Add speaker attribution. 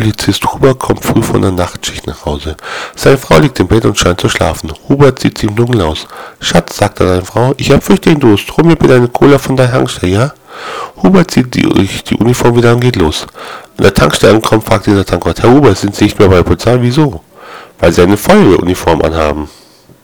Speaker 1: Polizist Huber kommt früh von der Nachtschicht nach Hause. Seine Frau liegt im Bett und scheint zu schlafen. Hubert sieht ihm dunkel aus. Schatz, sagt er seiner Frau, ich habe fürchterlichen Durst. Hol mir bitte eine Cola von der Tankstelle, ja? Hubert zieht die, die Uniform wieder und geht los. An der Tankstelle ankommt, fragt dieser Tankwart, Herr Hubert, sind Sie nicht mehr bei der Polizei? Wieso? Weil Sie eine Feuerwehruniform anhaben.